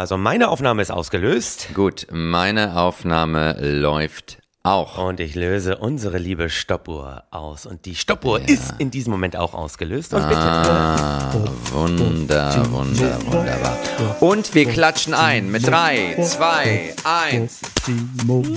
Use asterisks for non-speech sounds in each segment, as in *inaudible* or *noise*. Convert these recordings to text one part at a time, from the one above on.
Also meine Aufnahme ist ausgelöst. Gut, meine Aufnahme läuft auch. Und ich löse unsere liebe Stoppuhr aus. Und die Stoppuhr ist in diesem Moment auch ausgelöst. Und bitte. Ah, wunder, wunder, wunderbar. Und wir klatschen ein mit 3, 2, 1. Nur für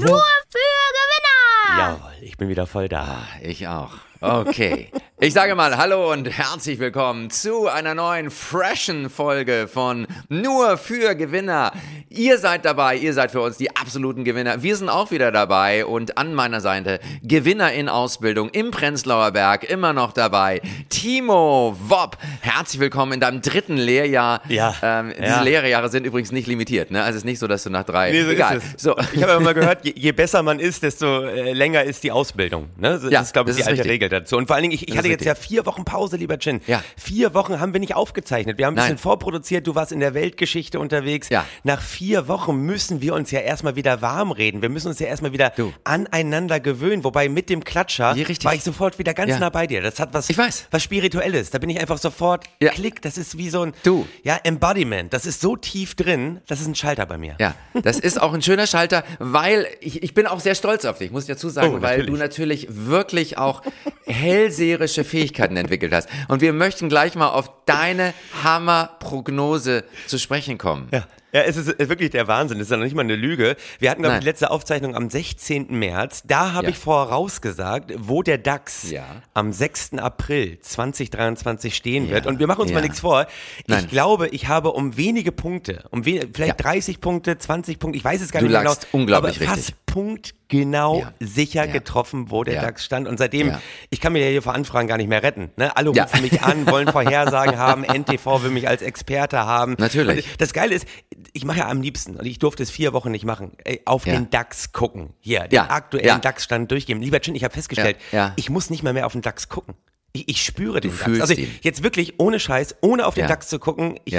Gewinner! Jawohl, ich bin wieder voll da. Ich auch. Okay. Ich sage mal Hallo und herzlich willkommen zu einer neuen freshen Folge von Nur für Gewinner. Ihr seid dabei, ihr seid für uns die absoluten Gewinner. Wir sind auch wieder dabei und an meiner Seite Gewinner in Ausbildung im Prenzlauer Berg immer noch dabei. Timo Wopp, herzlich willkommen in deinem dritten Lehrjahr. Ja, Ähm, diese ja. Lehrjahre sind übrigens nicht limitiert. Ne? Also es ist nicht so, dass du nach drei. Nee, so Egal. ist es. So. Ich habe mal *laughs* gehört, je, je besser man ist, desto äh, länger ist die Ausbildung. Ne? Das Ja, ist, glaube ich, die alte richtig. Regel dazu. Und vor allen Dingen, ich, ich hatte jetzt ja vier Wochen Pause, lieber Chin. Ja. Vier Wochen haben wir nicht aufgezeichnet. Wir haben ein Nein. bisschen vorproduziert. Du warst in der Weltgeschichte unterwegs. Ja. Nach vier Wochen müssen wir uns ja erstmal wieder warm reden. Wir müssen uns ja erstmal wieder Du. aneinander gewöhnen. Wobei mit dem Klatscher Ja, war ich sofort wieder ganz Ja. nah bei dir. Das hat was, Ich weiß. was Spirituelles. Da bin ich einfach sofort Ja. klick. Das ist wie so ein Du. ja, Embodiment. Das ist so tief drin. Das ist ein Schalter bei mir. Ja, das ist auch ein schöner Schalter, weil ich, ich bin auch sehr stolz auf dich, muss ich dazu sagen, Oh, weil du natürlich wirklich auch hellseherische Fähigkeiten entwickelt hast. Und wir möchten gleich mal auf deine Hammerprognose zu sprechen kommen. Ja. Ja, es ist wirklich der Wahnsinn. Es ist ja noch nicht mal eine Lüge. Wir hatten, glaube ich, Nein. die letzte Aufzeichnung am 16. März. Da habe Ja. ich vorausgesagt, wo der DAX Ja. am 6. April 2023 stehen wird. Und wir machen uns mal nichts vor. Nein. Ich glaube, ich habe um wenige Punkte, um we vielleicht Ja. 30 Punkte, 20 Punkte, ich weiß es gar Du nicht genau. unglaublich aber fast richtig. punktgenau Ja. sicher getroffen, wo der. DAX stand. Und seitdem, ich kann mir ja hier vor Anfragen gar nicht mehr retten. Ne? Alle rufen mich an, wollen *laughs* Vorhersagen haben, NTV will mich als Experte haben. Natürlich. Und das Geile ist, ich mache ja am liebsten, und ich durfte es vier Wochen nicht machen, auf Ja. den DAX gucken. Hier, den Ja. aktuellen Ja. DAX-Stand durchgehen. Lieber Chin, ich habe festgestellt, ich muss nicht mal mehr auf den DAX gucken. Ich, ich spüre den DAX. fühlst Also ihn. jetzt wirklich ohne Scheiß, ohne auf den. DAX zu gucken. Ich,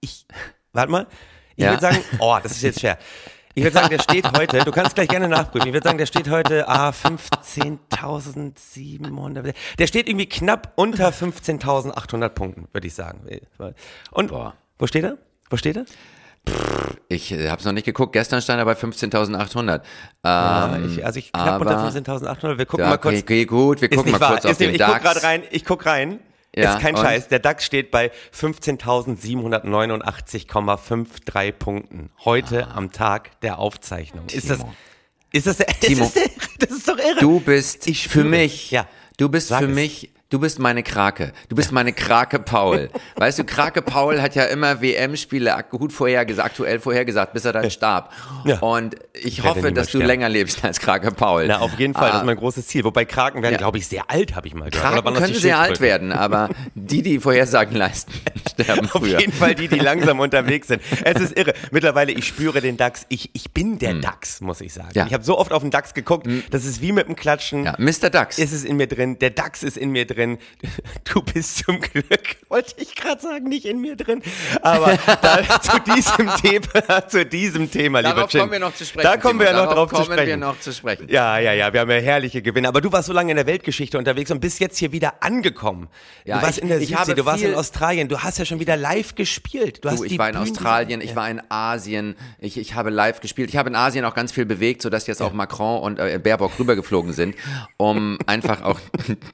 ich warte mal. Ich würde sagen, oh, das ist jetzt schwer. Ich würde sagen, der *laughs* steht heute, du kannst gleich gerne nachprüfen, ich würde sagen, der steht heute, ah, 15.700, der steht irgendwie knapp unter 15.800 Punkten, würde ich sagen. Und, Boah. wo steht er? Wo steht er? Ich äh, habe es noch nicht geguckt, gestern stand er bei 15.800. Ja, Ähm, ich, also ich knapp unter aber- 15.800. Wir gucken ja, mal kurz. okay, gut, wir gucken mal wahr. kurz auf Ist nicht, den ich guck DAX. gerade rein. Ich guck rein. Ja, ist kein und? Scheiß. Der DAX steht bei 15.789,53 Punkten. Heute am Tag der Aufzeichnung. Ist das, Ah. Timo. ist das, Timo. ist das, *laughs* das ist doch irre. Du bist Ich für mich. Ja. du bist Sag für es. mich, du bist meine Krake. Du bist meine Krake Paul. *laughs* Weißt du, Krake Paul hat ja immer WM-Spiele gut vorhergesagt, aktuell vorhergesagt, bis er dann starb. Ja. Und ich werde hoffe, dass du sterben. länger lebst als Krake Paul. Na, auf jeden Fall. Das Ah, ist mein großes Ziel. Wobei Kraken werden, Ja. glaube ich, sehr alt, habe ich mal gehört. Kraken das können sehr alt werden, aber *laughs* die, die Vorhersagen leisten, *laughs* sterben Auf früher. jeden Fall die, die langsam unterwegs sind. Es ist irre. Mittlerweile, ich spüre den DAX. Ich, ich bin der DAX, muss ich sagen. Hm. Ja. Hm. Ich habe so oft auf den DAX geguckt. Das ist wie mit dem Klatschen. Ja, Mr. Dax. ist es in mir drin, der DAX ist in mir drin. *laughs* Du bist zum Glück, *laughs* wollte ich gerade sagen, nicht in mir drin. Aber *laughs* da, zu diesem Thema, zu diesem Thema, lieber Darauf Chin. kommen wir noch zu sprechen. Da kommen wir ja Timo. noch drauf zu sprechen. wir noch zu sprechen. Ja, ja, ja, wir haben ja herrliche Gewinne. Aber du warst so lange in der Weltgeschichte unterwegs und bist jetzt hier wieder angekommen. Ja, du warst ich- in der ich Südsee, habe du warst in Australien, du hast ja schon wieder live gespielt. Du hast Du, ich die war in Australien, ich war in Asien, ich, ich habe live gespielt. Ich habe in Asien auch ganz viel bewegt, sodass jetzt auch Macron und äh, Baerbock rübergeflogen sind, um einfach auch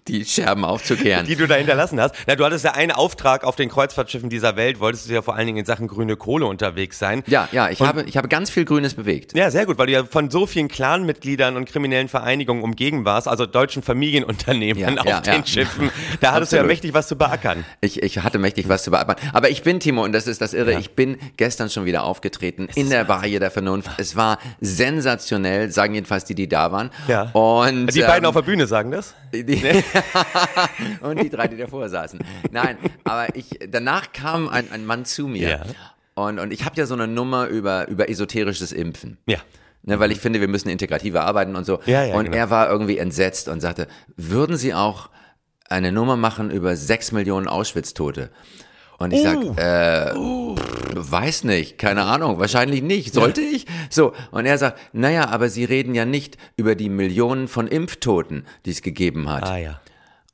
die Scherben aufzukehren. die du da hinterlassen hast. Na, du hattest ja einen Auftrag auf den Kreuzfahrtschiffen dieser Welt, wolltest du ja vor allen Dingen in Sachen grüne Kohle unterwegs sein. ja, ja, ich Und- habe, ich habe ganz viel Grünes bewegt. Ja, sehr gut, weil du ja von so vielen Clanmitgliedern und kriminellen Vereinigungen umgeben warst, also deutschen Familienunternehmen Ja, *laughs* auf ja, den ja. Schiffen. Da hattest du ja mächtig was zu beackern. Ich, ich hatte mächtig was zu bearbeiten. Aber ich bin, Timo, und das ist das Irre, ich bin gestern schon wieder aufgetreten in der Barriere der Vernunft. Es war sensationell, sagen jedenfalls die, die da waren. Ja. Und, Die beiden ähm, auf der Bühne sagen das? Die, *laughs* *laughs* *laughs* und die drei, die davor saßen. Nein, aber ich, danach kam ein, ein Mann zu mir. Ja. Und, und ich habe ja so eine Nummer über, über esoterisches Impfen. Ja. Ne, weil ich finde, wir müssen integrativer arbeiten und so. Ja, ja, und genau. er war irgendwie entsetzt und sagte, würden Sie auch eine Nummer machen über sechs Millionen Auschwitz-Tote? Und ich Uh. sag, äh, pff, weiß nicht, keine Ahnung, wahrscheinlich nicht. Sollte ich? So, und er sagt, naja, aber Sie reden ja nicht über die Millionen von Impftoten, die es gegeben hat. Ah ja.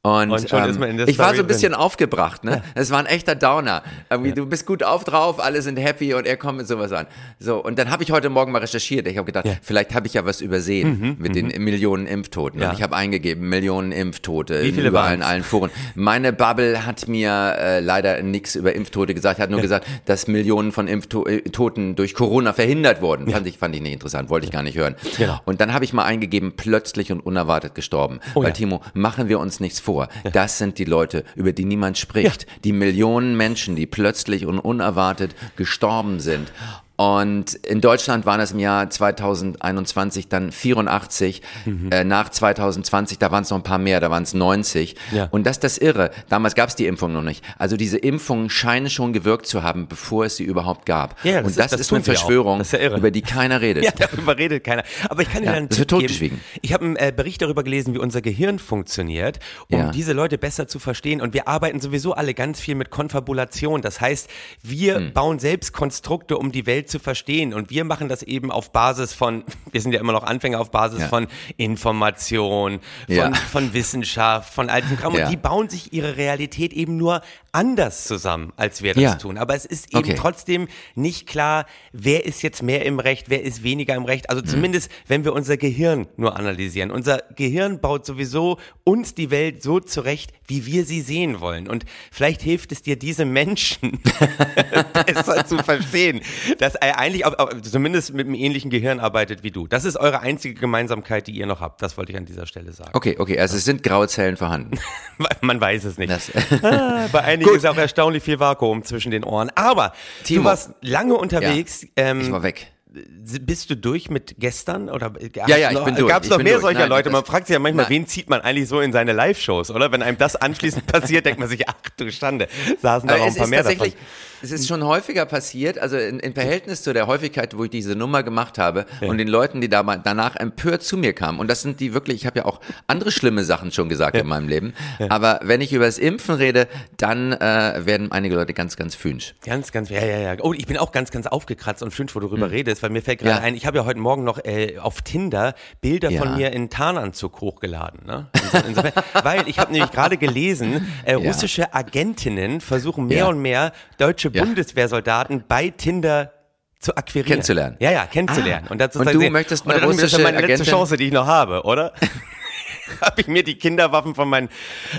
Und, Und ähm, in ich war so ein bisschen drin. aufgebracht, ne? Es war ein echter Downer. Irgendwie, Du bist gut auf drauf, alle sind happy und er kommt mit sowas an. So, und dann habe ich heute Morgen mal recherchiert. Ich habe gedacht, vielleicht habe ich ja was übersehen mit den Millionen Impftoten. Mhm, Ja. Und ich habe eingegeben, Millionen Impftote Wie viele überall in waren's? allen Foren. Meine Bubble hat mir äh, leider nichts über Impftote gesagt, hat nur gesagt, dass Millionen von Impftoten durch Corona verhindert wurden. Fand, ich, fand ich nicht interessant, wollte ich gar nicht hören. Genau. Und dann habe ich mal eingegeben, plötzlich und unerwartet gestorben. Weil Oh ja. Timo, machen wir uns nichts vor. Das sind die Leute, über die niemand spricht. Die Millionen Menschen, die plötzlich und unerwartet gestorben sind. Und in Deutschland waren es im Jahr 2021 dann 84, Mhm. äh, nach 2020, da waren es noch ein paar mehr, da waren es 90. Ja. Und das ist das Irre. Damals gab es die Impfung noch nicht. Also diese Impfungen scheinen schon gewirkt zu haben, bevor es sie überhaupt gab. Ja, das Und ist- das, das ist eine. Verschwörung, Das ist ja über die keiner redet. *laughs* Ja, darüber redet keiner. Aber ich kann dir Ja, dann einen das Tipp geben. Ich habe einen äh, Bericht darüber gelesen, wie unser Gehirn funktioniert, um diese Leute besser zu verstehen. Und wir arbeiten sowieso alle ganz viel mit Konfabulation. Das heißt, wir Hm. bauen selbst Konstrukte, um die Welt zu verstehen. Und wir machen das eben auf Basis von, *laughs* wir sind ja immer noch Anfänger, auf Basis Ja. von Information, von, Ja. von Wissenschaft, von diesem Kram. Ja. Und die bauen sich ihre Realität eben nur anders zusammen, als wir das Ja. tun. Aber es ist eben Okay. trotzdem nicht klar, wer ist jetzt mehr im Recht, wer ist weniger im Recht. Mhm. Also zumindest, wenn wir unser Gehirn nur analysieren. Unser Gehirn baut sowieso uns die Welt so zurecht, wie wir sie sehen wollen. Und vielleicht hilft es dir, diese Menschen *laughs* besser zu verstehen, dass er eigentlich auch, auch zumindest mit einem ähnlichen Gehirn arbeitet wie du. Das ist eure einzige Gemeinsamkeit, die ihr noch habt. Das wollte ich an dieser Stelle sagen. Okay, okay, also es sind graue Zellen vorhanden. *laughs* Man weiß es nicht. Das- ah, bei einigen ist auch erstaunlich viel Vakuum zwischen den Ohren. Aber Timo. du warst lange unterwegs. Ich Ähm, war weg. Bist du durch mit gestern? Oder Ja, ja, ich bin durch. Gab es noch mehr durch. solcher Nein, Leute? Man fragt sich ja manchmal, Nein. wen zieht man eigentlich so in seine Live-Shows, oder? Wenn einem das anschließend *laughs* passiert, denkt man sich, ach du Schande, saßen da noch ein es paar mehr davon. es ist schon häufiger passiert, also in, in Verhältnis zu der Häufigkeit, wo ich diese Nummer gemacht habe und den Leuten, die da mal danach empört zu mir kamen. Und das sind die wirklich, ich habe ja auch andere schlimme Sachen schon gesagt in meinem Leben. Aber wenn ich über das Impfen rede, dann äh, werden einige Leute ganz, ganz fünsch. Ganz, ganz, ja, ja, ja. Oh, ich bin auch ganz, ganz aufgekratzt und fünf, wo du drüber redest, weil mir fällt gerade. Ja. ein, ich habe ja heute Morgen noch äh, auf Tinder Bilder Ja. von mir in Tarnanzug hochgeladen. Ne? Inso, insofern, *laughs* weil ich habe nämlich gerade gelesen, äh, russische Agentinnen versuchen mehr und mehr deutsche. Bundeswehrsoldaten bei Tinder zu akquirieren. Kennenzulernen. Ja, ja, kennenzulernen. Ah. und, dazu Und sagen du sie- möchtest und eine mir, das ist ja russische meine letzte Agentin? Chance, die ich noch habe, oder? *laughs* *laughs* habe ich mir die Kinderwaffen von meinen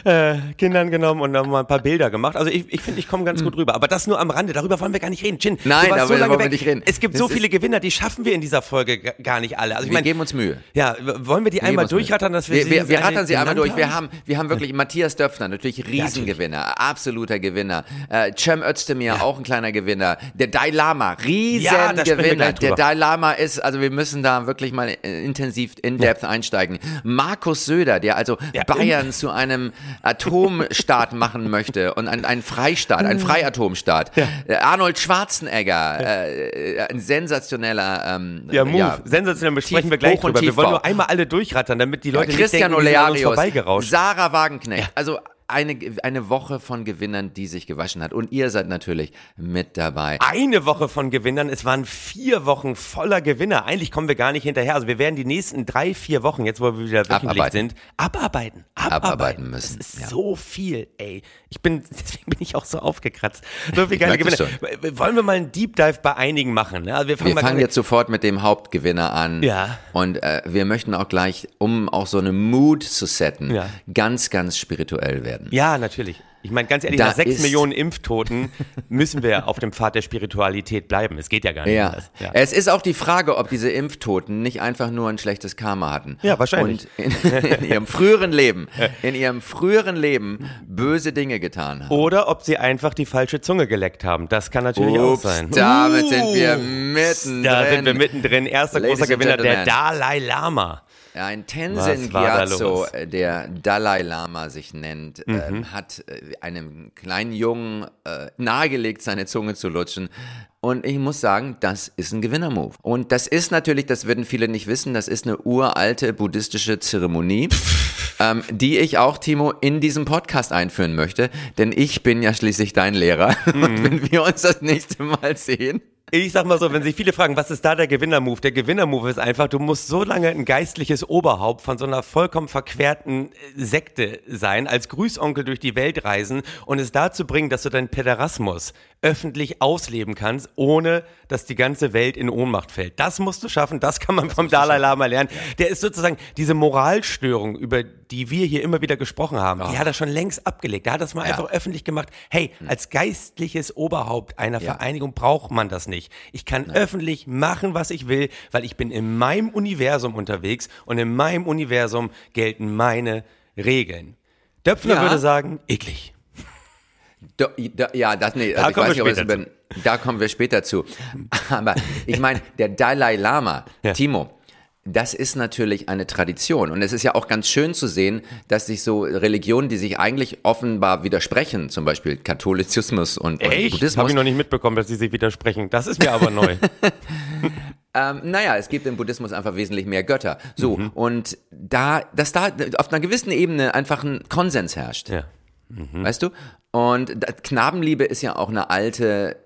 äh, Kindern genommen und dann mal ein paar Bilder gemacht. Also ich, ich finde, ich komme ganz gut rüber. Aber das nur am Rande. Darüber wollen wir gar nicht reden. Chin. Nein, aber so wollen wir nicht reden. Es gibt Das so viele Gewinner, die schaffen wir in dieser Folge gar nicht alle. Also ich Wir meine, geben uns Mühe. ja, wollen wir die Wir einmal durchrattern, dass wir wir, sie wir, wir rattern sie einmal durch. Wir haben, wir haben wirklich Matthias Döpfner, natürlich Riesengewinner, absoluter Gewinner. Äh, Cem Özdemir, auch ein kleiner Gewinner. Der Dalai Lama, Ja, Riesengewinner. gleich der. Dalai Lama ist, also wir müssen da wirklich mal äh, intensiv in Depth einsteigen. Markus Söder, der also Ja, Bayern zu einem Atomstaat machen möchte und ein, ein Freistaat, ein Freiatomstaat. Äh, Arnold Schwarzenegger, äh, ein sensationeller ähm, Ja, Move. Sensationell besprechen Tief- wir gleich drüber. Wir wollen nur einmal alle durchrattern, damit die Leute ja, Christian nicht denken, Olearius. Sarah Wagenknecht. Also eine, eine Woche von Gewinnern, die sich gewaschen hat. Und ihr seid natürlich mit dabei. eine Woche von Gewinnern. Es waren vier Wochen voller Gewinner. Eigentlich kommen wir gar nicht hinterher. Also wir werden die nächsten drei, vier Wochen, jetzt wo wir wieder wöchentlich Abarbeiten. sind, abarbeiten. Abarbeiten, Abarbeiten müssen, Das ist ja. so viel, ey. Ich bin, *laughs* deswegen bin ich auch so aufgekratzt. So viel geile Gewinner. Wollen wir mal einen Deep Dive bei einigen machen? Ne? Also wir fangen, Wir fangen jetzt sofort mit dem Hauptgewinner an. Ja. Und äh, wir möchten auch gleich, um auch so eine Mood zu setten, Ja. ganz, ganz spirituell werden. Ja, natürlich. Ich meine, ganz ehrlich, Da nach sechs Millionen Impftoten müssen wir auf dem Pfad der Spiritualität bleiben. Es geht ja gar nicht Ja. anders. Ja. es ist auch die Frage, ob diese Impftoten nicht einfach nur ein schlechtes Karma hatten. Ja, wahrscheinlich. Und in, in ihrem *laughs* früheren Leben, in ihrem früheren Leben böse Dinge getan haben. Oder ob sie einfach die falsche Zunge geleckt haben. Das kann natürlich auch Ups, sein. damit sind wir mittendrin. Da sind wir mittendrin. Erster Ladies großer Gewinner, der. Dalai Lama. Ein Tenzin Gyatso, äh, der Dalai Lama sich nennt, Mhm. ähm, hat äh, einem kleinen Jungen äh, nahegelegt, seine Zunge zu lutschen. Und ich muss sagen, das ist ein Gewinnermove. Und das ist natürlich, das würden viele nicht wissen, das ist eine uralte buddhistische Zeremonie, *laughs* ähm, die ich auch, Timo, in diesem Podcast einführen möchte. Denn ich bin ja schließlich dein Lehrer. *laughs* Mhm. Und wenn wir uns das nächste Mal sehen, Ich sag mal so, wenn sich viele fragen, was ist da der Gewinnermove? Der Gewinnermove ist einfach, du musst so lange ein geistliches Oberhaupt von so einer vollkommen verquerten äh, Sekte sein, als Grüßonkel durch die Welt reisen und es dazu bringen, dass du deinen Pederasmus öffentlich ausleben kannst, ohne dass die ganze Welt in Ohnmacht fällt. Das musst du schaffen, das kann man das vom Dalai Lama lernen. Der ist sozusagen diese Moralstörung, über die wir hier immer wieder gesprochen haben, oh. die hat er schon längst abgelegt. Der hat das mal ja. einfach öffentlich gemacht. Hey, hm. als geistliches Oberhaupt einer ja. Vereinigung braucht man das nicht nicht. Ich kann Nein. öffentlich machen, was ich will, weil ich bin in meinem Universum unterwegs und in meinem Universum gelten meine Regeln. Döpfner ja. würde sagen, eklig. Da, da, ja, das, nee, also da, kommen nicht, über, da kommen wir später zu. *laughs* Aber ich meine, der Dalai Lama, ja. Timo, das ist natürlich eine Tradition. Und es ist ja auch ganz schön zu sehen, dass sich so Religionen, die sich eigentlich offenbar widersprechen, zum Beispiel Katholizismus und, und Echt? Buddhismus. Habe ich noch nicht mitbekommen, dass sie sich widersprechen. Das ist mir aber neu. *laughs* ähm, naja, es gibt im Buddhismus einfach wesentlich mehr Götter. So, mhm. und da, dass da auf einer gewissen Ebene einfach ein Konsens herrscht. Ja. Mhm. Weißt du? Und Knabenliebe ist ja auch eine alte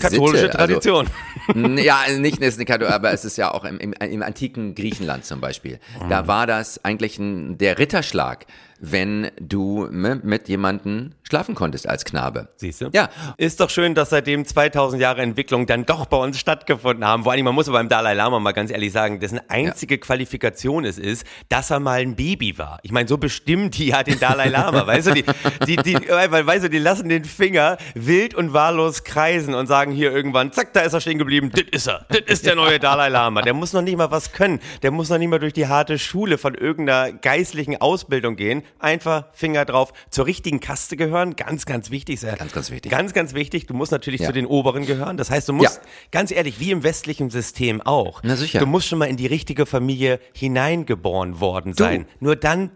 Katholische Sitte. Also, Tradition. Also, ja, nicht eine Katholische, aber es ist ja auch im, im, im antiken Griechenland zum Beispiel. Da war das eigentlich ein, der Ritterschlag wenn du mit jemandem schlafen konntest als Knabe. Siehst du? Ja. Ist doch schön, dass seitdem 2000 Jahre Entwicklung dann doch bei uns stattgefunden haben. Vor allem, man muss aber beim Dalai Lama mal ganz ehrlich sagen, dessen einzige ja. Qualifikation es ist, dass er mal ein Baby war. Ich meine, so bestimmt die hat den Dalai Lama, weißt du, die, die, die, weil, weißt du, die lassen den Finger wild und wahllos kreisen und sagen hier irgendwann, zack, da ist er stehen geblieben, das ist er, das ist der neue *laughs* Dalai Lama. Der muss noch nicht mal was können, der muss noch nicht mal durch die harte Schule von irgendeiner geistlichen Ausbildung gehen einfach Finger drauf, zur richtigen Kaste gehören, ganz, ganz wichtig. Sehr, ganz, ganz wichtig. Ganz, ganz wichtig. Du musst natürlich ja. zu den Oberen gehören. Das heißt, du musst, ja. ganz ehrlich, wie im westlichen System auch, Na sicher. du musst schon mal in die richtige Familie hineingeboren worden sein. Du. Nur dann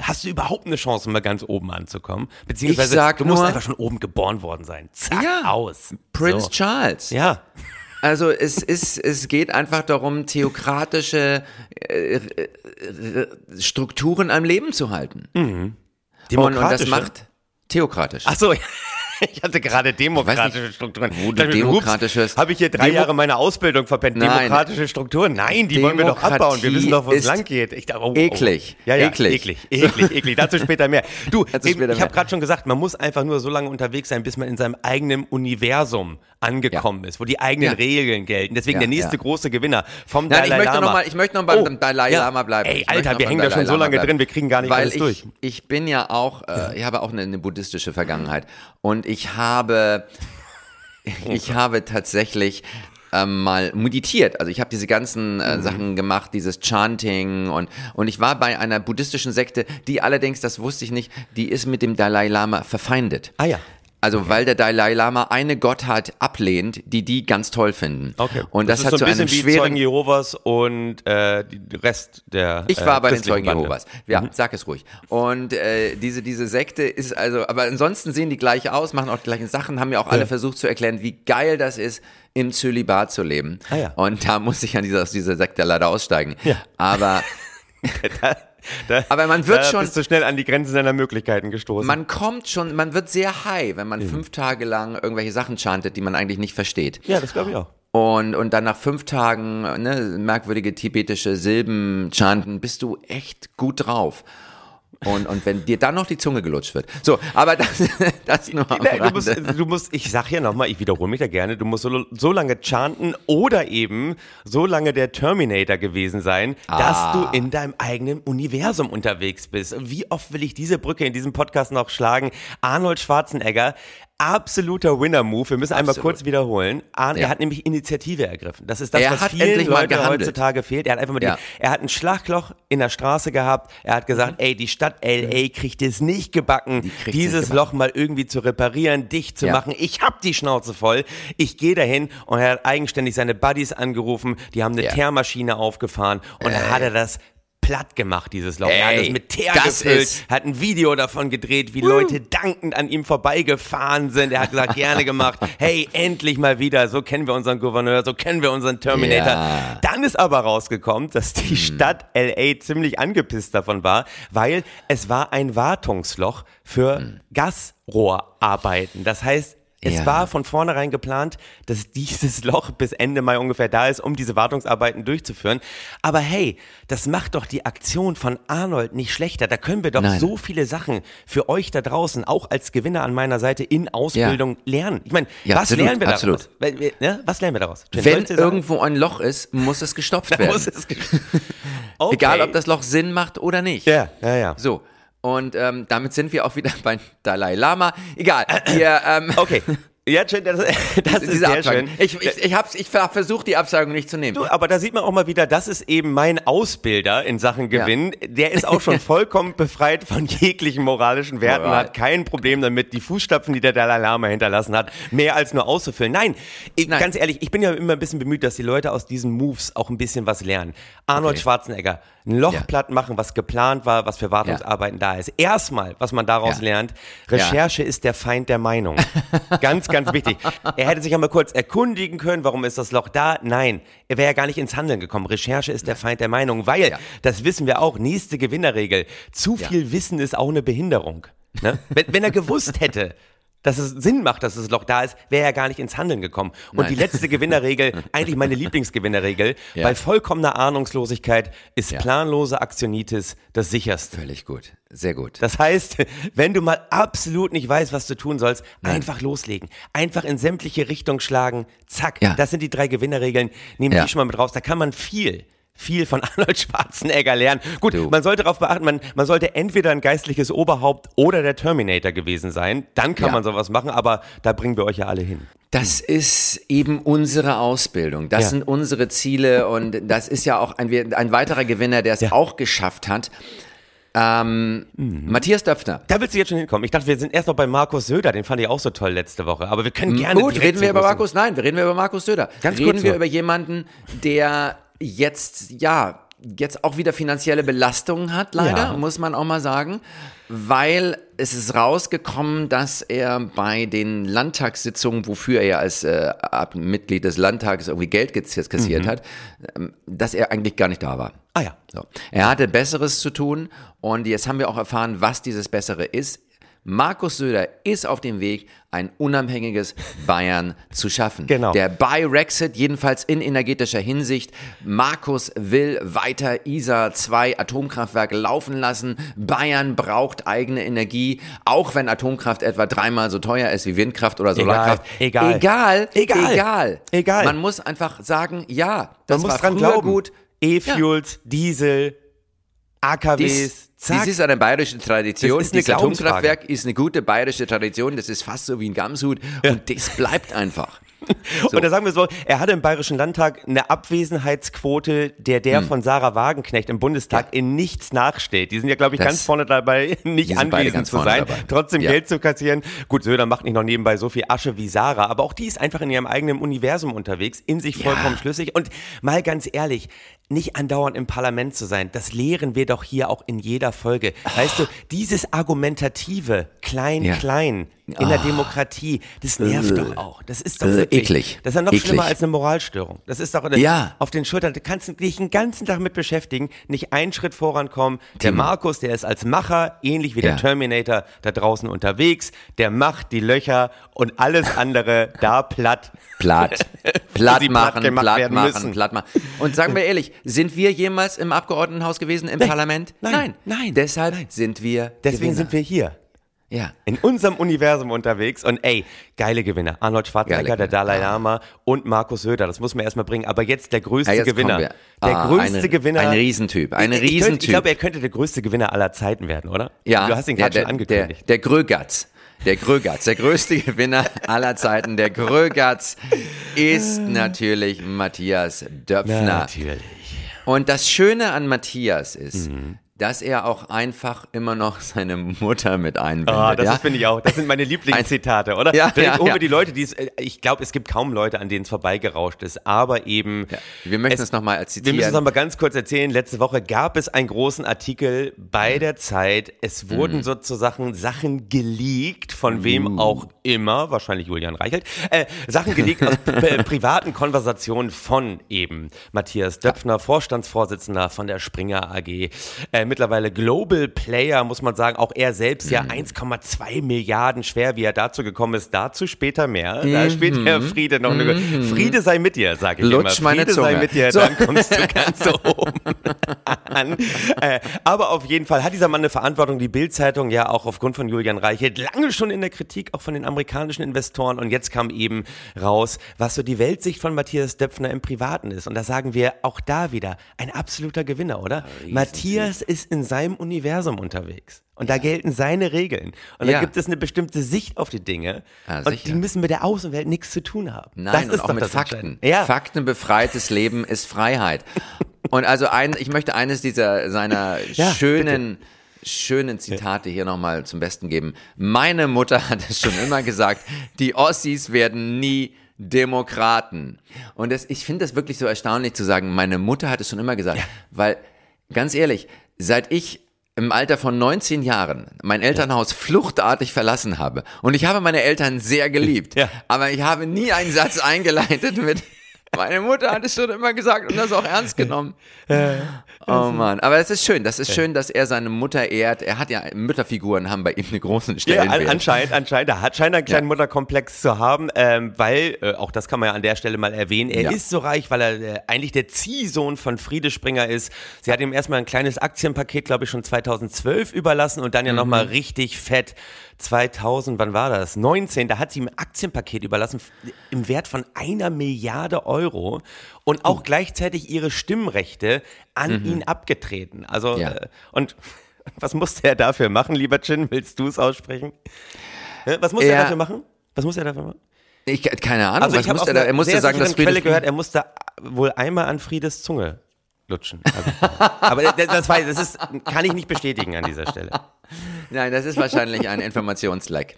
hast du überhaupt eine Chance, mal ganz oben anzukommen. Beziehungsweise du musst einfach schon oben geboren worden sein. Zack, ja, aus. Prince so. Charles. Ja. Also es ist, es geht einfach darum, theokratische äh, äh, Strukturen am Leben zu halten. Mhm. Und, und das macht theokratisch. Ach so, *laughs* ich hatte gerade demokratische nicht, Strukturen. Wo du demokratisches. Habe ich hier drei Demo Jahre meine Ausbildung verpennt? Nein. Demokratische Strukturen? Nein, die Demokratie wollen wir doch abbauen. Wir wissen doch, wo es lang geht. Ich oh, oh. eklig. Ja, ja, eklig. Eklig, eklig, eklig. Dazu später mehr. *laughs* Du, eben, ich habe gerade schon gesagt, man muss einfach nur so lange unterwegs sein, bis man in seinem eigenen Universum angekommen ja. ist, wo die eigenen ja. Regeln gelten. Deswegen der nächste große Gewinner vom Nein, Dalai ich möchte Lama. Noch mal, ich möchte noch beim oh, Dalai Lama bleiben. Ey, Alter, wir hängen da schon so lange drin, wir kriegen gar nicht Weil alles durch. Ich bin ja auch, äh, ich habe auch eine, eine buddhistische Vergangenheit und ich habe, ich habe tatsächlich ähm, mal meditiert. Also ich habe diese ganzen äh, mhm. Sachen gemacht, dieses Chanting und und ich war bei einer buddhistischen Sekte, die allerdings, das wusste ich nicht, die ist mit dem Dalai Lama verfeindet. Ah ja. Also okay. weil der Dalai Lama eine Gottheit ablehnt, die die ganz toll finden. Okay. Und das, das hat so ein bisschen wie Zeugen Jehovas und äh, die Rest der. Ich war äh, bei den Zeugen Bande. Jehovas. Ja, mhm. sag es ruhig. Und äh, diese diese Sekte ist also, aber ansonsten sehen die gleich aus, machen auch die gleichen Sachen, haben ja auch alle ja. versucht zu erklären, wie geil das ist, im Zölibat zu leben. Ah, ja. Und da muss ich an dieser aus dieser Sekte leider aussteigen. Ja. Aber *laughs* Da, aber man wird schon. Bist du schnell an die Grenzen seiner Möglichkeiten gestoßen. Man kommt schon, man wird sehr high, wenn man mhm. fünf Tage lang irgendwelche Sachen chantet, die man eigentlich nicht versteht. Ja, das glaube ich auch. Und, und dann nach fünf Tagen ne, merkwürdige tibetische Silben chanten, bist du echt gut drauf. Und, und wenn dir dann noch die Zunge gelutscht wird. So, aber das, *laughs* das nur am Nein, du, musst, du musst, ich sag hier nochmal, ich wiederhole mich da gerne, du musst so, so lange chanten oder eben so lange der Terminator gewesen sein, ah. dass du in deinem eigenen Universum unterwegs bist. Wie oft will ich diese Brücke in diesem Podcast noch schlagen? Arnold Schwarzenegger absoluter Winner-Move. Wir müssen Absolut. einmal kurz wiederholen. Arne, ja. Er hat nämlich Initiative ergriffen. Das ist das, er was vielen Leuten heutzutage fehlt. Er hat einfach mal ja. die, er hat ein Schlagloch in der Straße gehabt. Er hat gesagt, mhm. ey, die Stadt LA kriegt es nicht gebacken, die dieses gebacken. Loch mal irgendwie zu reparieren, dicht zu ja. machen. Ich hab die Schnauze voll. Ich gehe dahin und er hat eigenständig seine Buddies angerufen. Die haben eine Teermaschine aufgefahren und äh. dann hat er das platt gemacht, dieses Loch. Ey, er hat es mit Teer gefüllt, hat ein Video davon gedreht, wie. Leute dankend an ihm vorbeigefahren sind. Er hat gesagt, *laughs* gerne gemacht. Hey, endlich mal wieder. So kennen wir unseren Gouverneur, so kennen wir unseren Terminator. Ja. Dann ist aber rausgekommen, dass die hm. Stadt LA ziemlich angepisst davon war, weil es war ein Wartungsloch für hm. Gasrohrarbeiten. Das heißt, Es Ja. war von vornherein geplant, dass dieses *laughs* Loch bis Ende Mai ungefähr da ist, um diese Wartungsarbeiten durchzuführen. Aber hey, das macht doch die Aktion von Arnold nicht schlechter. Da können wir doch Nein. so viele Sachen für euch da draußen, auch als Gewinner an meiner Seite in Ausbildung lernen. Ich meine, Ja, was absolut, lernen wir absolut. daraus? Ne? Was lernen wir daraus? Soll Wenn irgendwo ein Loch ist, muss es gestopft *laughs* werden. es *laughs* okay. Egal, ob das Loch Sinn macht oder nicht. Ja, ja, ja. So. Und ähm, damit sind wir auch wieder *laughs* bei Dalai Lama. Egal. Wir, ähm, Okay. *laughs* Ja, schön, das, *laughs* das ist sehr Absagung. schön. Ich, ich, ich habe ich hab versucht, die Absagung nicht zu nehmen. Du, aber da sieht man auch mal wieder, das ist eben mein Ausbilder in Sachen Gewinn. Der ist auch schon *laughs* vollkommen befreit von jeglichen moralischen Werten, Moral. hat kein Problem damit, die Fußstapfen, die der Dalai Lama hinterlassen hat, mehr als nur auszufüllen. Nein, ich, Nein. ganz ehrlich, ich bin ja immer ein bisschen bemüht, dass die Leute aus diesen Moves auch ein bisschen was lernen. Arnold Okay. Schwarzenegger, ein Loch Ja. platt machen, was geplant war, was für Wartungsarbeiten da ist. Erstmal, was man daraus Ja. lernt, Recherche ist der Feind der Meinung. *laughs* ganz, ganz wichtig. Er hätte sich ja mal kurz erkundigen können, warum ist das Loch da? Nein, er wäre ja gar nicht ins Handeln gekommen. Recherche ist der Feind der Meinung, weil, Ja. das wissen wir auch, nächste Gewinnerregel, zu Ja. viel Wissen ist auch eine Behinderung. Ne? wenn, wenn er gewusst hätte, dass es Sinn macht, dass das Loch da ist, wäre er gar nicht ins Handeln gekommen. Und Nein. die letzte Gewinnerregel, *laughs* eigentlich meine Lieblingsgewinnerregel, Ja. bei vollkommener Ahnungslosigkeit ist Ja. planlose Aktionitis das sicherste. Völlig gut. Sehr gut. Das heißt, wenn du mal absolut nicht weißt, was du tun sollst, einfach loslegen. Einfach in sämtliche Richtungen schlagen. Zack. Ja. Das sind die drei Gewinnerregeln. Nehmen Ja. die schon mal mit raus. Da kann man viel, viel von *laughs* Arnold Schwarzenegger lernen. Gut, Du. man sollte darauf beachten, man, man sollte entweder ein geistliches Oberhaupt oder der Terminator gewesen sein. Dann kann Ja. man sowas machen, aber da bringen wir euch ja alle hin. Das ist eben unsere Ausbildung. Das Ja. sind unsere Ziele und das ist ja auch ein, ein weiterer Gewinner, der es Ja. auch geschafft hat. Ähm, Matthias Döpfner. Da willst du jetzt schon hinkommen. Ich dachte, wir sind erst noch bei Markus Söder. Den fand ich auch so toll letzte Woche. Aber wir können gerne Gut, reden wir über Markus? Nein, wir reden wir über Markus Söder. Ganz reden wir nur. über jemanden, der jetzt, ja, jetzt auch wieder finanzielle Belastungen hat, leider, Ja. muss man auch mal sagen, weil es ist rausgekommen, dass er bei den Landtagssitzungen, wofür er als äh, Mitglied des Landtages irgendwie Geld kassiert Mhm. hat, ähm, dass er eigentlich gar nicht da war. Ah ja. So. Er hatte Besseres zu tun und jetzt haben wir auch erfahren, was dieses Bessere ist. Markus Söder ist auf dem Weg, ein unabhängiges Bayern zu schaffen. Genau. Der By-Rexit, jedenfalls in energetischer Hinsicht. Markus will weiter ISA 2 Atomkraftwerke laufen lassen. Bayern braucht eigene Energie, auch wenn Atomkraft etwa dreimal so teuer ist wie Windkraft oder Solarkraft. egal. Egal. Egal. Egal. Egal. Man muss einfach sagen, ja, das Man muss war dran glauben. gut. E-Fuels, Diesel, AKWs, Dies, zack. dies ist eine bayerische Tradition. Das ist eine Dieses Glaubensfrage. Atomkraftwerk ist eine gute bayerische Tradition. Das ist fast so wie ein Gamshut. Und das bleibt einfach. *laughs* Und da sagen wir so, er hatte im Bayerischen Landtag eine Abwesenheitsquote, der der von Sarah Wagenknecht im Bundestag Hm. Ja. in nichts nachsteht. Die sind ja, glaube ich, Das- ganz vorne dabei, *laughs* nicht anwesend zu sein, dabei. trotzdem Ja. Geld zu kassieren. Gut, Söder macht nicht noch nebenbei so viel Asche wie Sarah, aber auch die ist einfach in ihrem eigenen Universum unterwegs, in sich vollkommen schlüssig. Und mal ganz ehrlich, nicht andauernd im Parlament zu sein, das lehren wir doch hier auch in jeder Folge. Weißt du, dieses argumentative, klein, Ja. klein in der Demokratie, das nervt doch auch. Das ist doch Äh, wirklich, eklig. Das ist ja noch Eklig. schlimmer als eine Moralstörung. Das ist doch eine, Ja. auf den Schultern. Du kannst dich den ganzen Tag mit beschäftigen, nicht einen Schritt vorankommen. Der Timo. Markus, der ist als Macher, ähnlich wie Ja. der Terminator, da draußen unterwegs. Der macht die Löcher und alles andere da platt. Platt. *laughs* Platt Sie machen, platt platt werden machen, müssen. platt machen. Und sagen wir ehrlich, sind wir jemals im Abgeordnetenhaus gewesen, im Parlament? nein, nein, Deshalb nein. sind wir Deswegen Gewinner. sind wir hier. Ja. In unserem Universum unterwegs und ey, geile Gewinner. Arnold Schwarzenegger, der. Dalai Lama und Markus Söder. Das muss man erstmal bringen. Aber jetzt der größte Ja, jetzt Gewinner. Der Ah, größte eine- Gewinner. ein Riesentyp, ein Ich- ich, Riesentyp. Ich glaube, er könnte der größte Gewinner aller Zeiten werden, oder? Ja, Du hast ihn gerade schon angekündigt. Der, der Grögatz. Der Grögatz, der größte *laughs* Gewinner aller Zeiten, der Grögatz ist natürlich Matthias Döpfner. Natürlich. Und das Schöne an Matthias ist, Mhm. Dass er auch einfach immer noch *laughs* seine Mutter mit einbindet. Ah, das ja? finde ich auch. Das sind meine *laughs* Lieblingszitate, oder? Ja, Vielleicht ja, ja. die Leute, die es, äh, ich glaube, es gibt kaum Leute, an denen es vorbeigerauscht ist, aber eben. Wir möchten es nochmal zitieren. Wir müssen es nochmal ganz kurz erzählen. Letzte Woche gab es einen großen Artikel bei Mhm. der Zeit. Es wurden sozusagen Sachen geleakt, von Uh. wem auch immer, wahrscheinlich Julian Reichelt, äh, Sachen geleakt aus *laughs* privaten Konversationen von eben Matthias Döpfner, Vorstandsvorsitzender von der Springer AG, äh, mittlerweile Global Player, muss man sagen. Auch er selbst ja 1,2 Milliarden schwer, wie er dazu gekommen ist. Dazu später mehr. Da spielt Herr Friede noch eine. Friede sei mit dir, sage ich Lutsch immer. meine Friede Zunge. sei mit dir, So. dann kommst du ganz oben an. *laughs* Äh, aber auf jeden Fall hat dieser Mann eine Verantwortung. Die Bild-Zeitung ja auch aufgrund von Julian Reichelt lange schon in der Kritik, auch von den amerikanischen Investoren. Und jetzt kam eben raus, was so die Weltsicht von Matthias Döpfner im Privaten ist. Und da sagen wir auch da wieder, ein absoluter Gewinner, oder? Matthias ist in seinem Universum unterwegs. Und da gelten seine Regeln. Und da Ja. gibt es eine bestimmte Sicht auf die Dinge. Ja, und die müssen mit der Außenwelt nichts zu tun haben. Nein, das und ist auch mit Fakten. Ja. Faktenbefreites Leben ist Freiheit. Und also ein, ich möchte eines dieser seiner Ja, schönen, schönen Zitate hier nochmal zum Besten geben. Meine Mutter hat es schon immer gesagt, die Ossis werden nie Demokraten. Und das, ich finde das wirklich so erstaunlich zu sagen, meine Mutter hat es schon immer gesagt, weil ganz ehrlich, seit ich im Alter von 19 Jahren mein Elternhaus fluchtartig verlassen habe. Und ich habe meine Eltern sehr geliebt, Ja. aber ich habe nie einen Satz eingeleitet mit meine Mutter hat es schon immer gesagt und das auch ernst genommen. Oh Mann, aber es ist schön, das ist schön, dass er seine Mutter ehrt. Er hat ja Mütterfiguren haben bei ihm einen großen Ja, Stellenwert. an, anscheinend, anscheinend. Er hat scheint einen kleinen Ja. Mutterkomplex zu haben, ähm, weil, äh, auch das kann man ja an der Stelle mal erwähnen, er Ja. ist so reich, weil er äh, eigentlich der Ziehsohn von Friede Springer ist. Sie hat ihm erstmal ein kleines Aktienpaket, glaube ich, schon 2012 überlassen und dann ja nochmal Mhm. richtig fett 2000, wann war das? 19, da hat sie ihm ein Aktienpaket überlassen im Wert von einer Milliarde Euro und Oh. auch gleichzeitig ihre Stimmrechte an ihn abgetreten. Also, Mhm. Ja. äh, und *laughs* was musste er dafür machen, lieber Chin? Willst du es aussprechen? Was muss er, Er- dafür machen? Was muss er dafür machen? Ich, keine Ahnung, Also ich habe musste er da? Er musste sehr sagen, dass Quelle gehört, er musste wohl einmal an Friedes Zunge lutschen. *laughs* Aber das, das, weiß, das ist, kann ich nicht bestätigen an dieser Stelle. Nein, das ist wahrscheinlich ein Informationsleck.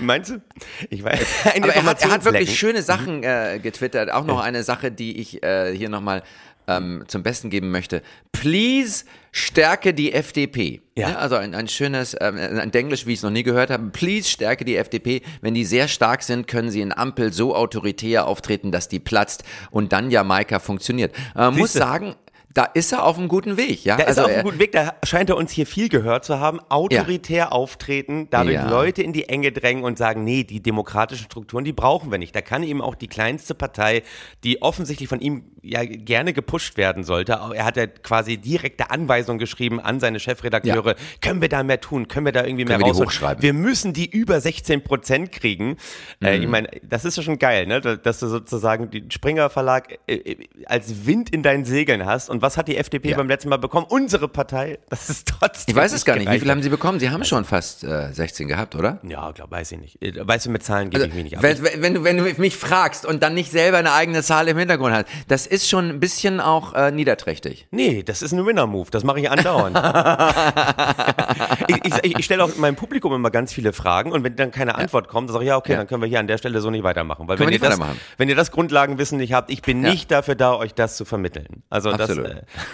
Meinst du? Ich weiß. *laughs* Ein Aber er hat, er hat wirklich schöne Sachen äh, getwittert. Auch noch eine Sache, die ich äh, hier nochmal ähm, zum Besten geben möchte. Please stärke die FDP. Ja. also ein, ein schönes, ähm, ein Denglisch, wie ich es noch nie gehört habe. Please stärke die FDP. Wenn die sehr stark sind, können sie in Ampel so autoritär auftreten, dass die platzt und dann Jamaika funktioniert. Äh, muss sagen, da ist er auf einem guten Weg. Ja? Da ist also er auf einem guten Weg, da scheint er uns hier viel gehört zu haben. Autoritär auftreten, dadurch Ja. Leute in die Enge drängen und sagen, nee, die demokratischen Strukturen, die brauchen wir nicht. Da kann eben auch die kleinste Partei, die offensichtlich von ihm ja gerne gepusht werden sollte, er hat ja quasi direkte Anweisungen geschrieben an seine Chefredakteure, können wir da mehr tun, können wir da irgendwie mehr Können wir die rausholen? Wir müssen die über 16 Prozent kriegen. Äh, Mhm. ich meine, das ist ja schon geil, ne? dass du sozusagen den Springer Verlag äh, äh, als Wind in deinen Segeln hast. Und was hat die FDP Ja. beim letzten Mal bekommen? Unsere Partei. Das ist trotzdem. ich weiß es gar nicht. Wie viel haben sie bekommen? Sie haben schon fast äh, 16 gehabt, oder? Ja, glaub, weiß ich nicht. Äh, Weißt du, mit Zahlen gebe ich mich nicht ab. Also, Wenn, wenn, du, wenn du mich fragst und dann nicht selber eine eigene Zahl im Hintergrund hast, das ist schon ein bisschen auch äh, niederträchtig. Nee, das ist ein Winner-Move. Das mache ich andauernd. *laughs* ich ich, ich stelle auch meinem Publikum immer ganz viele Fragen und wenn dann keine Antwort kommt, dann sage ich, ja, okay, Ja. dann können wir hier an der Stelle so nicht weitermachen. Weil Können wenn wir ihr, das, wenn ihr das Grundlagenwissen nicht habt, ich bin Ja. nicht dafür da, euch das zu vermitteln. Also das,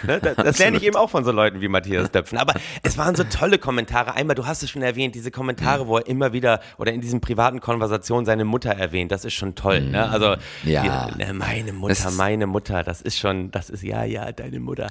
Ne, das, *laughs* das lerne ich eben auch von so Leuten wie Matthias Döpfen. Aber es waren so tolle Kommentare. Einmal, du hast es schon erwähnt, diese Kommentare, Mhm. wo er immer wieder oder in diesen privaten Konversationen seine Mutter erwähnt, das ist schon toll. Ne? Also Mhm. Ja. die, ne, meine Mutter, meine Mutter, das ist schon, das ist ja, ja, deine Mutter.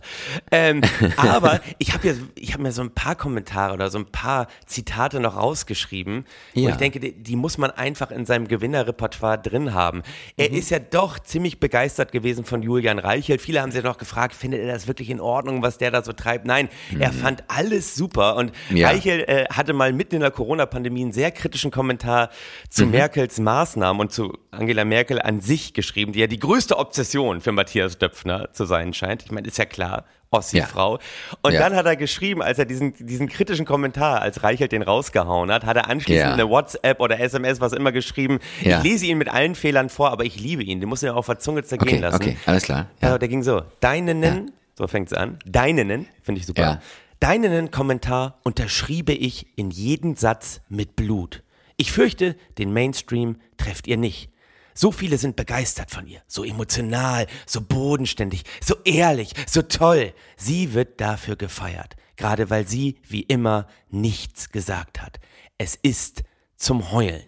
Ähm, aber *laughs* ich habe habe mir so ein paar Kommentare oder so ein paar Zitate noch rausgeschrieben, Ja. ich denke, die, die muss man einfach in seinem Gewinnerrepertoire drin haben. Er ist ja doch ziemlich begeistert gewesen von Julian Reichelt. Viele haben sich noch gefragt, findet er das wirklich in Ordnung, was der da so treibt? Nein, er fand alles super und Ja. Reichelt äh, hatte mal mitten in der Corona-Pandemie einen sehr kritischen Kommentar zu Merkels Maßnahmen und zu Angela Merkel an sich geschrieben, die ja die größte Obsession für Matthias Döpfner zu sein scheint. Ich meine, ist ja klar. Ossi-Frau. Und Ja. dann hat er geschrieben, als er diesen, diesen kritischen Kommentar, als Reichelt den rausgehauen hat, hat er anschließend Ja. eine WhatsApp oder SMS, was immer geschrieben. Ja. Ich lese ihn mit allen Fehlern vor, aber ich liebe ihn. Den muss er auf der Zunge zergehen Okay, lassen. okay, alles klar. Ja. Ja. der ging so. Deinenen, so fängt's an. Deinenen, finde ich super. Ja. Deinenen Kommentar unterschriebe ich in jeden Satz mit Blut. Ich fürchte, den Mainstream trefft ihr nicht. So viele sind begeistert von ihr, so emotional, so bodenständig, so ehrlich, so toll. Sie wird dafür gefeiert, gerade weil sie, wie immer, nichts gesagt hat. Es ist zum Heulen.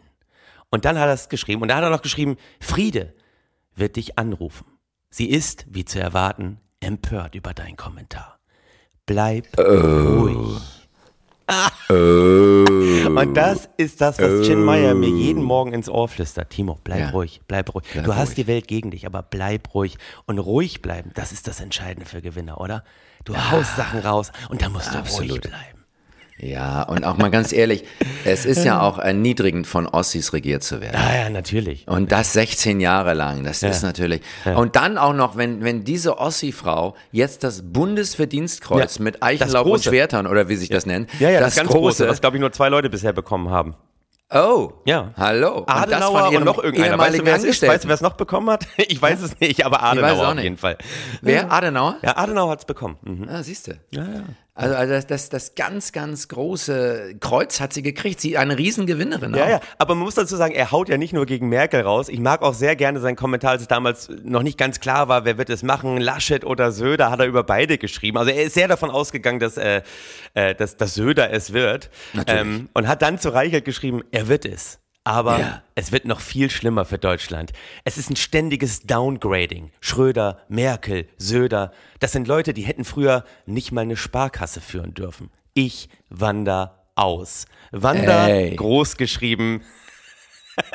Und dann hat er es geschrieben, und da hat er noch geschrieben, Friede wird dich anrufen. Sie ist, wie zu erwarten, empört über deinen Kommentar. bleib ruhig. Und das ist das, was Chin Meyer mir jeden Morgen ins Ohr flüstert. Timo, bleib Ja. ruhig, bleib ruhig. Bleib du hast ruhig. die Welt gegen dich, aber bleib ruhig. Und ruhig bleiben, das ist das Entscheidende für Gewinner, oder? Du haust Sachen raus und dann musst du ruhig Absolut. bleiben. Ja, und auch mal ganz ehrlich, es ist ja auch erniedrigend, von Ossis regiert zu werden. Ah ja, natürlich. Und das 16 Jahre lang, das ist natürlich. Und dann auch noch, wenn, wenn diese Ossi-Frau jetzt das Bundesverdienstkreuz Ja, mit das Eichenlaub und. Schwertern oder wie sich das nennt, Ja, ja, das, das, ganz große, große, was glaube ich nur zwei Leute bisher bekommen haben. oh, Ja. hallo. Und das Adenauer und noch irgendeiner. Weißt du, wer es ist? Angestellten. Weißt du, wer es noch bekommen hat? *laughs* Ich weiß es nicht, aber Adenauer auf jeden Fall. Wer? Adenauer? Ja, Adenauer hat es bekommen. Mhm. Ah, siehst du. Ja, ja. Also, also das, das, das ganz, ganz große Kreuz hat sie gekriegt. Sie eine Riesengewinnerin. Ja, auch. ja, aber man muss dazu sagen, er haut ja nicht nur gegen Merkel raus. Ich mag auch sehr gerne seinen Kommentar, als es damals noch nicht ganz klar war, wer wird es machen, Laschet oder Söder, hat er über beide geschrieben. Also er ist sehr davon ausgegangen, dass, äh, äh, dass, dass Söder es wird. Natürlich. Ähm, und hat dann zu Reichelt geschrieben, er wird es. Aber Ja. es wird noch viel schlimmer für Deutschland. Es ist ein ständiges Downgrading. Schröder, Merkel, Söder, das sind Leute, die hätten früher nicht mal eine Sparkasse führen dürfen. Ich wander aus. Wander, groß geschrieben. *laughs*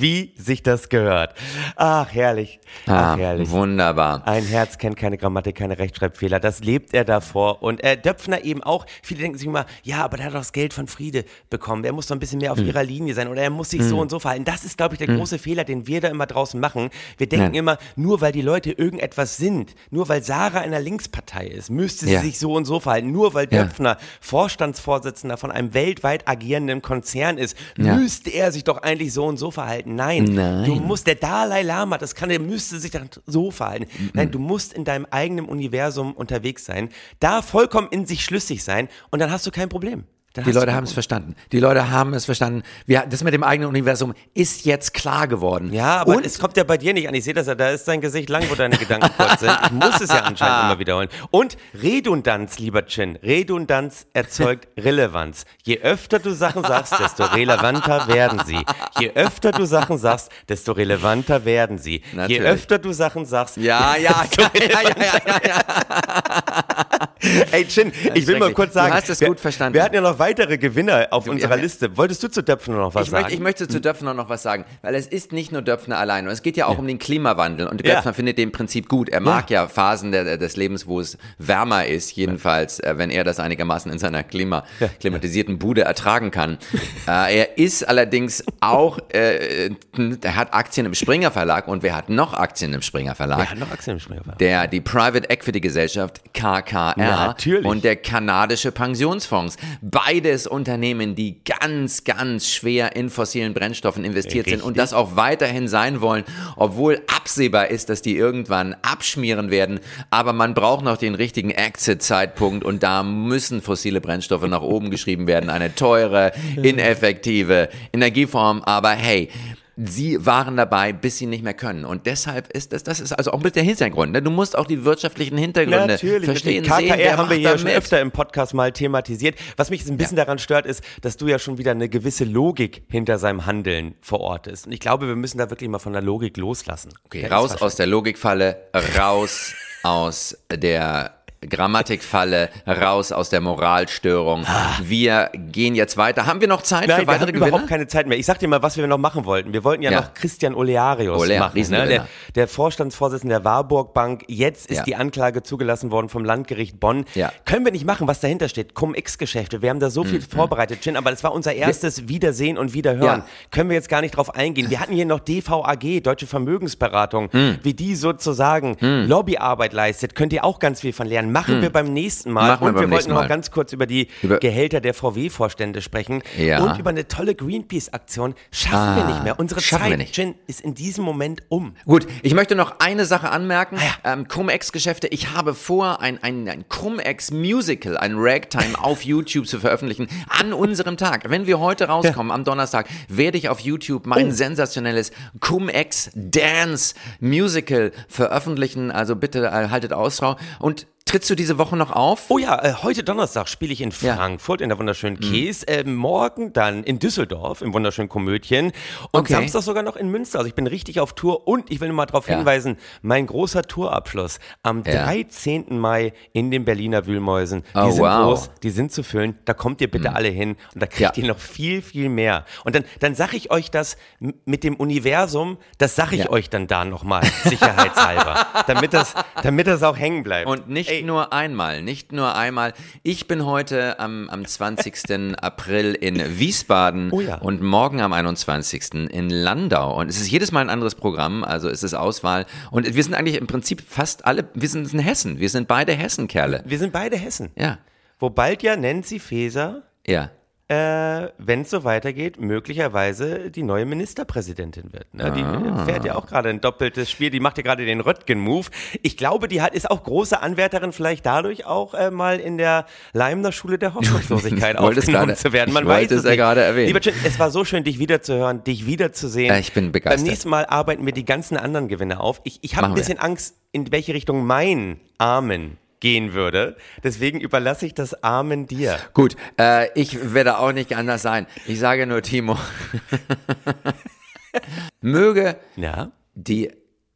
Wie sich das gehört. Ach, herrlich. Ach, Ah, herrlich. wunderbar. Ein Herz kennt keine Grammatik, keine Rechtschreibfehler. Das lebt er davor. Und äh, Döpfner eben auch. Viele denken sich immer, ja, aber der hat doch das Geld von Friede bekommen. Der muss doch ein bisschen mehr Hm. auf ihrer Linie sein oder er muss sich so und so verhalten. Das ist, glaube ich, der große Fehler, den wir da immer draußen machen. Wir denken Ja. immer, nur weil die Leute irgendetwas sind, nur weil Sarah in einer Linkspartei ist, müsste sie Ja. sich so und so verhalten. Nur weil Ja. Döpfner Vorstandsvorsitzender von einem weltweit agierenden Konzern ist, Ja. müsste er sich doch eigentlich so und so verhalten. Nein, Nein. du musst, der Dalai Lama, das kann, der müsste sich dann so verhalten. Nein, du musst in deinem eigenen Universum unterwegs sein, da vollkommen in sich schlüssig sein und dann hast du kein Problem. Dann Die du Leute haben es verstanden. Die Leute haben es verstanden. Wir, das mit dem eigenen Universum ist jetzt klar geworden. Ja, aber Und es kommt ja bei dir nicht an. Ich sehe das ja, da ist dein Gesicht lang, wo deine Gedanken kurz sind. Ich muss es ja anscheinend immer wiederholen. Und Redundanz, lieber Chin. Redundanz erzeugt *laughs* Relevanz. Je öfter du Sachen sagst, desto relevanter werden sie. Je öfter du Sachen sagst, desto relevanter werden sie. Natürlich. Je öfter du Sachen sagst, ja, ja, ja, ja, ja, ja, ja. Ey, Chin, ich will mal kurz Du sagen, hast es gut verstanden. wir hatten ja noch weitere Gewinner auf unserer ja. Liste. Wolltest du zu Döpfen noch was Ich sagen? möchte, ich möchte zu Döpfner noch was sagen, weil es ist nicht nur Döpfner allein, und es geht ja auch um den Klimawandel und Ja. Döpfner findet den Prinzip gut. Er mag ja, Phasen der, des Lebens, wo es wärmer ist, jedenfalls, äh, wenn er das einigermaßen in seiner Klima, klimatisierten Bude ertragen kann. *laughs* äh, er ist allerdings auch, äh, er hat Aktien im Springer Verlag und wer hat noch Aktien im Springer Verlag? Wer hat noch Aktien im Springer? Der, die Private Equity Gesellschaft KKR Natürlich. und der kanadische Pensionsfonds. Beides Unternehmen, die ganz, ganz schwer in fossilen Brennstoffen investiert sind und Richtig. das auch weiterhin sein wollen, obwohl absehbar ist, dass die irgendwann abschmieren werden. Aber man braucht noch den richtigen Exit-Zeitpunkt und da müssen fossile Brennstoffe nach oben geschrieben werden. Eine teure, ineffektive Energieform. Aber hey, Sie waren dabei, bis sie nicht mehr können. Und deshalb ist das, das ist also auch mit der Hintergrund. Ne? Du musst auch die wirtschaftlichen Hintergründe Natürlich, verstehen. natürlich. KKR sehen, wer haben wir hier da schon öfter im Podcast mal thematisiert. Was mich ein bisschen daran stört, ist, dass du ja schon wieder eine gewisse Logik hinter seinem Handeln verortest. Und ich glaube, wir müssen da wirklich mal von der Logik loslassen. Okay, Der raus aus der Logikfalle, raus aus der Grammatikfalle, raus aus der Moralstörung. Wir gehen jetzt weiter. Haben wir noch Zeit Nein, für wir weitere haben Gewinner? überhaupt keine Zeit mehr. Ich sag dir mal, was wir noch machen wollten. Wir wollten ja, Ja. noch Christian Olearius Ole, machen. Ne? Der, der Vorstandsvorsitzende der Warburg Bank. Jetzt ist Ja. die Anklage zugelassen worden vom Landgericht Bonn. Ja. Können wir nicht machen, was dahinter steht. Cum-Ex-Geschäfte. Wir haben da so viel vorbereitet, Chin, aber das war unser erstes Wiedersehen und Wiederhören. Können wir jetzt gar nicht drauf eingehen. Wir hatten hier noch DVAG, Deutsche Vermögensberatung, Hm. wie die sozusagen Lobbyarbeit leistet. Könnt ihr auch ganz viel von lernen. Machen wir beim nächsten Mal. Hm. Machen wir und wir beim wollten noch Mal. ganz kurz über die Über- Gehälter der VW-Vorstände sprechen Ja. und über eine tolle Greenpeace-Aktion. Schaffen wir Ah, nicht mehr. Unsere wir Zeit. Jen, ist in diesem Moment um. Gut, ich möchte noch eine Sache anmerken. Ah, Ähm, Cum-Ex-Geschäfte. Ich habe vor, ein, ein, ein Cum-Ex-Musical, ein Ragtime auf YouTube zu veröffentlichen an unserem Tag. Wenn wir heute rauskommen, am Donnerstag, werde ich auf YouTube mein Oh. sensationelles Cum-Ex-Dance-Musical veröffentlichen. Also bitte äh, haltet Ausschau und trittst du diese Woche noch auf? Oh ja, äh, heute Donnerstag spiele ich in Ja. Frankfurt in der wunderschönen Käs. Äh, morgen dann in Düsseldorf im wunderschönen Komödien. Und Okay. Samstag sogar noch in Münster. Also ich bin richtig auf Tour. Und ich will nur mal darauf Ja. hinweisen, mein großer Tourabschluss am Ja. 13. Mai in den Berliner Wühlmäusen. Die Oh, sind wow. Mhm. groß, die sind zu füllen. Da kommt ihr bitte alle hin und da kriegt Ja. ihr noch viel, viel mehr. Und dann, dann sage ich euch das mit dem Universum, das sage ich Ja. euch dann da nochmal, sicherheitshalber, *laughs* damit das, damit das auch hängen bleibt. Und nicht Ey, nur einmal, nicht nur einmal. Ich bin heute am, am 20. *laughs* April in Wiesbaden Oh ja. und morgen am 21. in Landau. Und es ist jedes Mal ein anderes Programm, also es ist Auswahl. Und wir sind eigentlich im Prinzip fast alle, wir sind in Hessen. Wir sind beide Hessenkerle. Wir sind beide Hessen. Ja, Wo bald ja Nancy Faeser, ja. Äh, wenn es so weitergeht, möglicherweise die neue Ministerpräsidentin wird. Ne? Die Ah. fährt ja auch gerade ein doppeltes Spiel, die macht ja gerade den Röttgen-Move. Ich glaube, die hat, ist auch große Anwärterin, vielleicht dadurch auch äh, mal in der Leimner Schule der *laughs* Hoffnungslosigkeit aufgenommen gerade- zu werden. Man weiß es es ja gerade erwähnen. Lieber Jim, es war so schön, dich wiederzuhören, dich wiederzusehen. Äh, ich bin begeistert. Beim nächsten Mal arbeiten wir die ganzen anderen Gewinne auf. Ich, ich habe ein bisschen Angst, in welche Richtung mein Amen gehen würde. Deswegen überlasse ich das Amen dir. Gut, äh, ich werde auch nicht anders sein. Ich sage nur, Timo, *laughs* möge Ja? die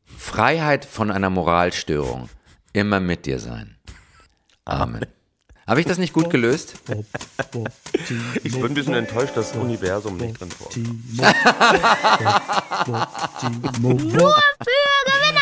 Freiheit von einer Moralstörung immer mit dir sein. Amen. Habe ich das nicht gut gelöst? Ich bin ein bisschen enttäuscht, dass das Universum nicht drin vorkommt. Nur für